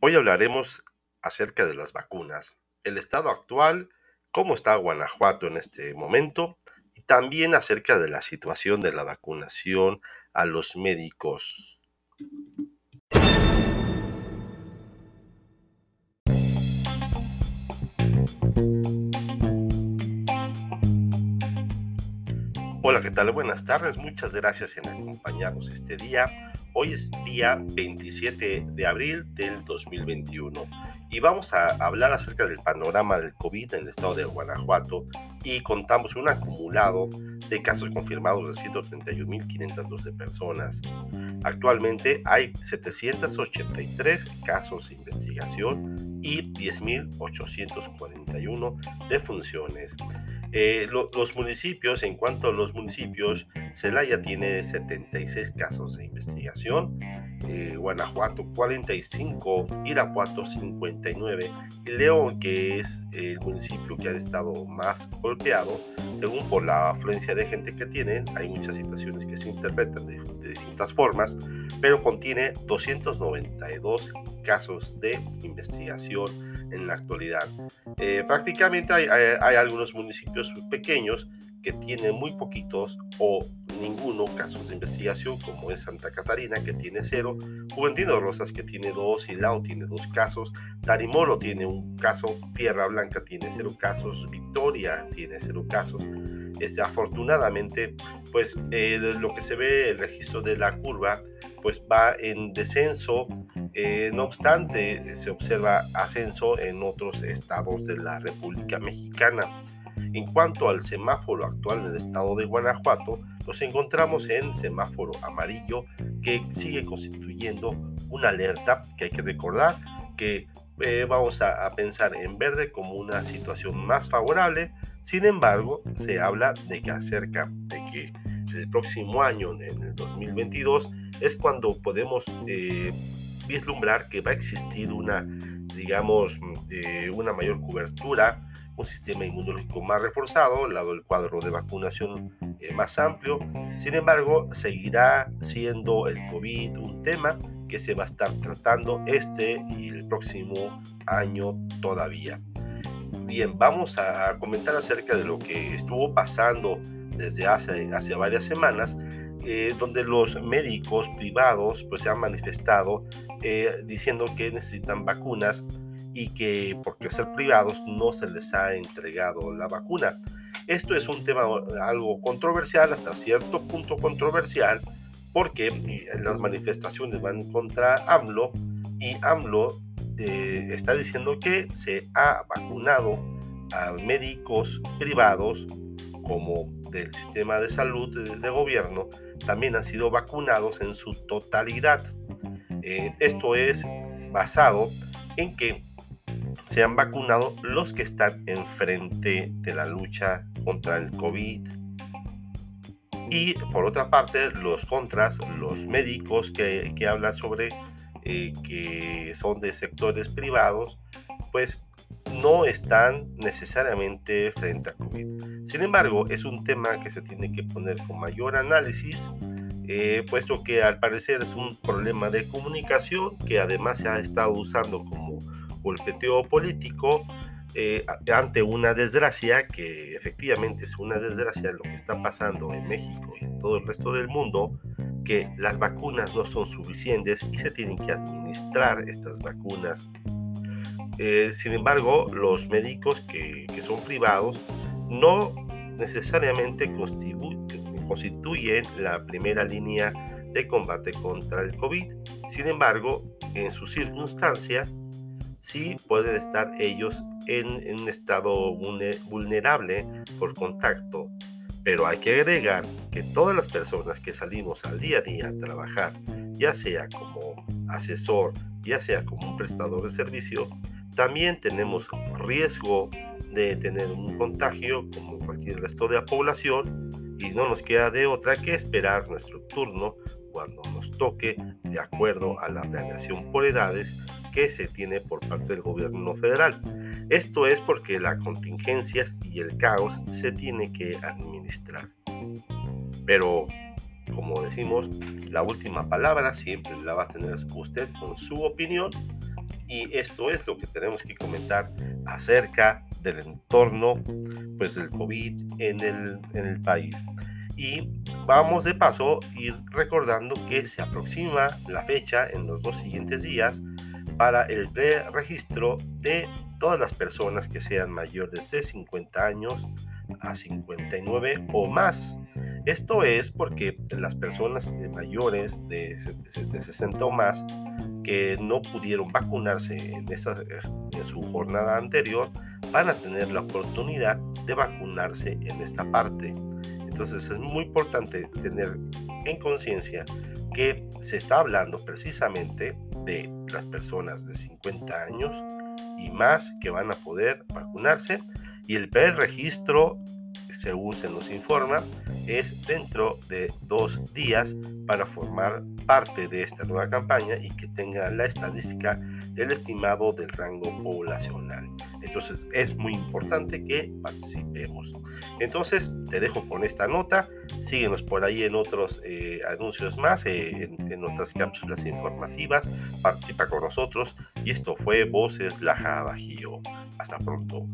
Hoy hablaremos acerca de las vacunas, el estado actual, cómo está Guanajuato en este momento y también acerca de la situación de la vacunación a los médicos. Hola, ¿qué tal? Buenas tardes. Muchas gracias en acompañarnos este día. Hoy es día 27 de abril del 2021 y vamos a hablar acerca del panorama del COVID en el estado de Guanajuato y contamos un acumulado de casos confirmados de 131.512 personas. Actualmente hay 783 casos de investigación y 10.841 defunciones. Eh, los municipios, en cuanto a los municipios, Celaya tiene 76 casos de investigación, eh, Guanajuato 45, Irapuato 59 y León, que es el municipio que ha estado más golpeado, según por la afluencia de gente que tiene, hay muchas situaciones que se interpretan de, distintas formas, pero contiene 292 casos de investigación en la actualidad. Eh, prácticamente hay, hay, algunos municipios pequeños que tienen muy poquitos o ninguno casos de investigación, como es Santa Catarina, que tiene cero, Juventino Rosas, que tiene dos, Lao tiene dos casos, Tarimoro tiene un caso, Tierra Blanca tiene cero casos, Victoria tiene cero casos. Este, afortunadamente, pues eh, lo que se ve, el registro de la curva, pues va en descenso, eh, no obstante, se observa ascenso en otros estados de la República Mexicana. En cuanto al semáforo actual del estado de Guanajuato, nos encontramos en semáforo amarillo que sigue constituyendo una alerta que hay que recordar que eh, vamos a, pensar en verde como una situación más favorable. Sin embargo, se habla de que acerca de que el próximo año, en el 2022, es cuando podemos eh, vislumbrar que va a existir una, digamos, eh, una mayor cobertura, un sistema inmunológico más reforzado, lado el cuadro de vacunación más amplio. Sin embargo, seguirá siendo el COVID un tema que se va a estar tratando este y el próximo año todavía. Bien, vamos a comentar acerca de lo que estuvo pasando desde hace, hace varias semanas, eh, donde los médicos privados pues, se han manifestado eh, diciendo que necesitan vacunas y que porque ser privados no se les ha entregado la vacuna. Esto es un tema algo controversial, hasta cierto punto controversial, porque eh, las manifestaciones van contra AMLO y AMLO eh, está diciendo que se ha vacunado a médicos privados como del sistema de salud de, gobierno, también han sido vacunados en su totalidad. Eh, esto es basado en que se han vacunado los que están enfrente de la lucha contra el COVID y por otra parte, los contras, los médicos que, que hablan sobre eh, que son de sectores privados, pues no están necesariamente frente a COVID. Sin embargo, es un tema que se tiene que poner con mayor análisis, eh, puesto que al parecer es un problema de comunicación que además se ha estado usando como golpeteo político eh, ante una desgracia, que efectivamente es una desgracia lo que está pasando en México y en todo el resto del mundo, que las vacunas no son suficientes y se tienen que administrar estas vacunas. Eh, sin embargo, los médicos que, que son privados no necesariamente constituyen la primera línea de combate contra el COVID. Sin embargo, en su circunstancia, sí pueden estar ellos en, un estado vulnerable por contacto. Pero hay que agregar que todas las personas que salimos al día a día a trabajar, ya sea como asesor, ya sea como un prestador de servicio, también tenemos riesgo de tener un contagio como cualquier resto de la población y no nos queda de otra que esperar nuestro turno cuando nos toque de acuerdo a la planeación por edades que se tiene por parte del gobierno federal. Esto es porque la contingencia y el caos se tiene que administrar. Pero, como decimos, la última palabra siempre la va a tener usted con su opinión y esto es lo que tenemos que comentar acerca del entorno pues del COVID en el, en el país. Y vamos de paso ir recordando que se aproxima la fecha en los dos siguientes días para el pre-registro de todas las personas que sean mayores de 50 años a 59 o más. Esto es porque las personas mayores de, de 60 o más que no pudieron vacunarse en, esa, en su jornada anterior van a tener la oportunidad de vacunarse en esta parte. Entonces es muy importante tener en conciencia que se está hablando precisamente de las personas de 50 años y más que van a poder vacunarse y el preregistro según se nos informa, es dentro de dos días para formar parte de esta nueva campaña y que tenga la estadística el estimado del rango poblacional. Entonces es muy importante que participemos. Entonces te dejo con esta nota. Síguenos por ahí en otros eh, anuncios más, eh, en, en, otras cápsulas informativas. Participa con nosotros. Y esto fue Voces Laja Bajío. Hasta pronto.